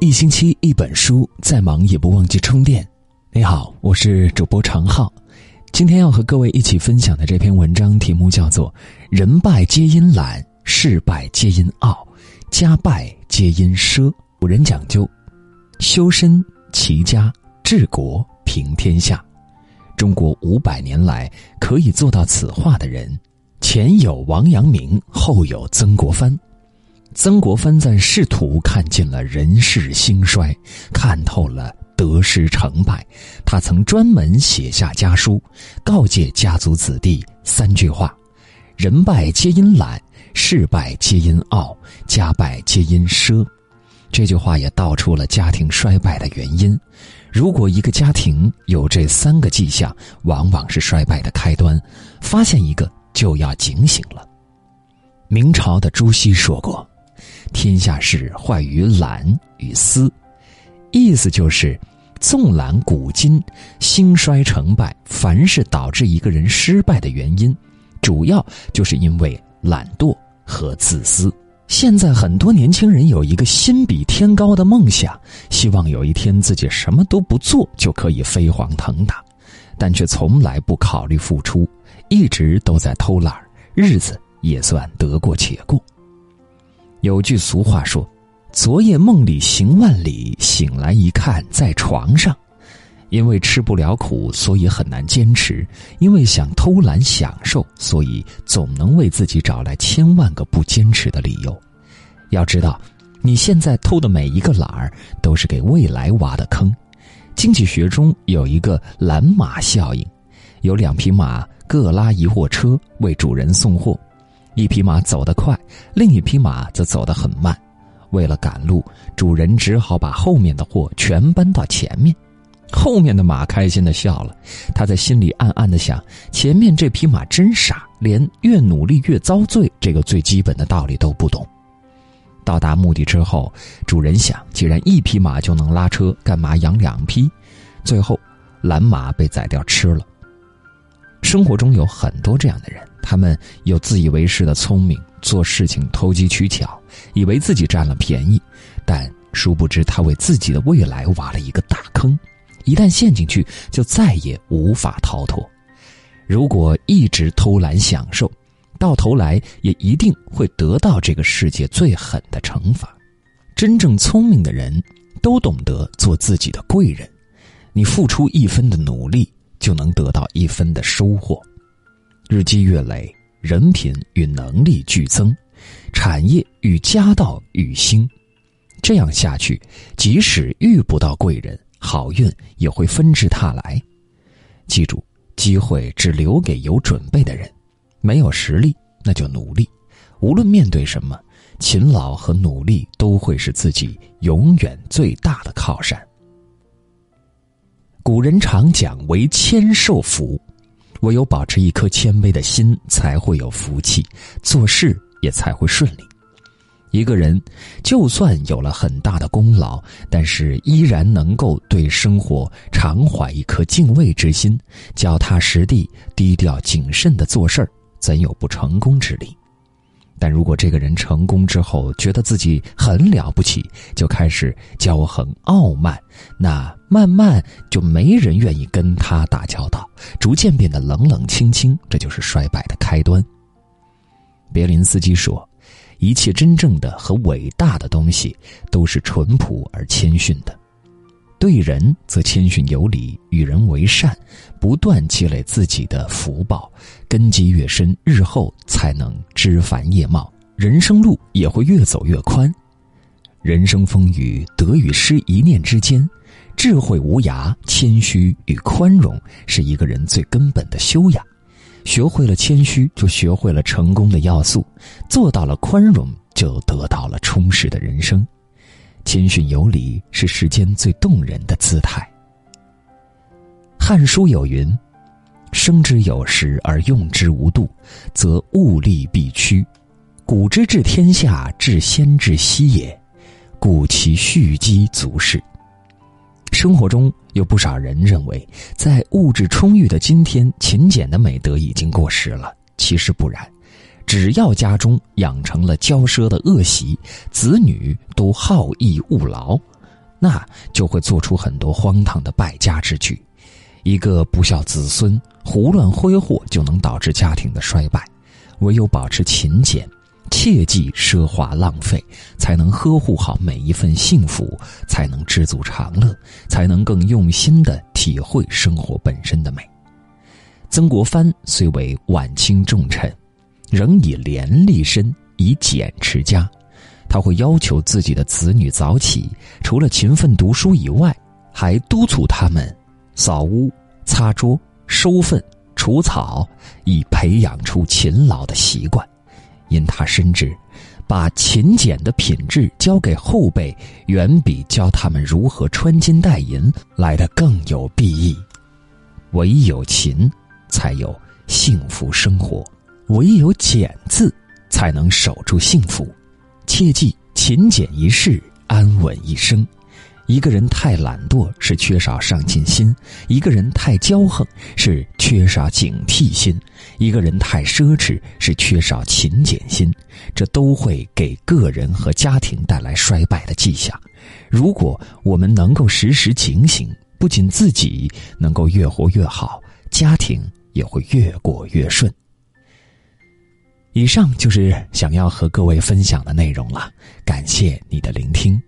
一星期一本书，再忙也不忘记充电。你好，我是主播常浩。今天要和各位一起分享的这篇文章题目叫做《人败皆因懒，事败皆因傲，家败皆因奢》。古人讲究修身齐家治国平天下。中国五百年来可以做到此话的人，前有王阳明，后有曾国藩。曾国藩在仕途看尽了人世兴衰，看透了得失成败。他曾专门写下家书，告诫家族子弟三句话：人败皆因懒，事败皆因傲，家败皆因奢。这句话也道出了家庭衰败的原因。如果一个家庭有这三个迹象，往往是衰败的开端。发现一个就要警醒了。明朝的朱熹说过：“天下事坏于懒与思。”意思就是，纵览古今，兴衰成败，凡是导致一个人失败的原因，主要就是因为懒惰和自私。现在很多年轻人有一个心比天高的梦想，希望有一天自己什么都不做就可以飞黄腾达，但却从来不考虑付出，一直都在偷懒日子也算得过且过。有句俗话说：“昨夜梦里行万里，醒来一看在床上。”因为吃不了苦，所以很难坚持；因为想偷懒享受，所以总能为自己找来千万个不坚持的理由。要知道，你现在偷的每一个懒儿，都是给未来挖的坑。经济学中有一个“懒马效应”，有两匹马各拉一货车为主人送货，一匹马走得快，另一匹马则走得很慢。为了赶路，主人只好把后面的货全搬到前面。后面的马开心的笑了，他在心里暗暗的想：前面这匹马真傻，连越努力越遭罪这个最基本的道理都不懂。到达目的之后，主人想：既然一匹马就能拉车，干嘛养两匹？最后，蓝马被宰掉吃了。生活中有很多这样的人，他们有自以为是的聪明，做事情投机取巧，以为自己占了便宜，但殊不知他为自己的未来挖了一个大坑。一旦陷进去，就再也无法逃脱。如果一直偷懒享受，到头来也一定会得到这个世界最狠的惩罚。真正聪明的人，都懂得做自己的贵人。你付出一分的努力，就能得到一分的收获。日积月累，人品与能力俱增，产业与家道与兴。这样下去，即使遇不到贵人。好运也会纷至沓来，记住，机会只留给有准备的人。没有实力，那就努力。无论面对什么，勤劳和努力都会是自己永远最大的靠山。古人常讲“为谦受福”，唯有保持一颗谦卑的心，才会有福气，做事也才会顺利。一个人，就算有了很大的功劳，但是依然能够对生活常怀一颗敬畏之心，脚踏实地、低调谨慎的做事儿，怎有不成功之理？但如果这个人成功之后，觉得自己很了不起，就开始骄横傲慢，那慢慢就没人愿意跟他打交道，逐渐变得冷冷清清，这就是衰败的开端。别林斯基说。一切真正的和伟大的东西，都是淳朴而谦逊的。对人则谦逊有礼，与人为善，不断积累自己的福报，根基越深，日后才能枝繁叶茂，人生路也会越走越宽。人生风雨，得与失一念之间，智慧无涯，谦虚与宽容是一个人最根本的修养。学会了谦虚，就学会了成功的要素；做到了宽容，就得到了充实的人生。谦逊有礼是世间最动人的姿态。《汉书》有云：“生之有时而用之无度，则物力必屈。古之治天下，治先治息也，故其蓄积足是。”生活中有不少人认为，在物质充裕的今天，勤俭的美德已经过时了。其实不然，只要家中养成了骄奢的恶习，子女都好逸恶劳，那就会做出很多荒唐的败家之举。一个不孝子孙胡乱挥霍，就能导致家庭的衰败。唯有保持勤俭，切忌奢华浪费，才能呵护好每一份幸福，才能知足常乐，才能更用心的体会生活本身的美。曾国藩虽为晚清重臣，仍以廉立身，以俭持家。他会要求自己的子女早起，除了勤奋读书以外，还督促他们。扫屋、擦桌、收粪、除草，以培养出勤劳的习惯。因他深知，把勤俭的品质交给后辈，远比教他们如何穿金戴银来得更有裨益。唯有勤，才有幸福生活；唯有俭字，才能守住幸福。切记，勤俭一世，安稳一生。一个人太懒惰是缺少上进心，一个人太骄横是缺少警惕心，一个人太奢侈是缺少勤俭心，这都会给个人和家庭带来衰败的迹象。如果我们能够时时警醒，不仅自己能够越活越好，家庭也会越过越顺。以上就是想要和各位分享的内容了，感谢你的聆听。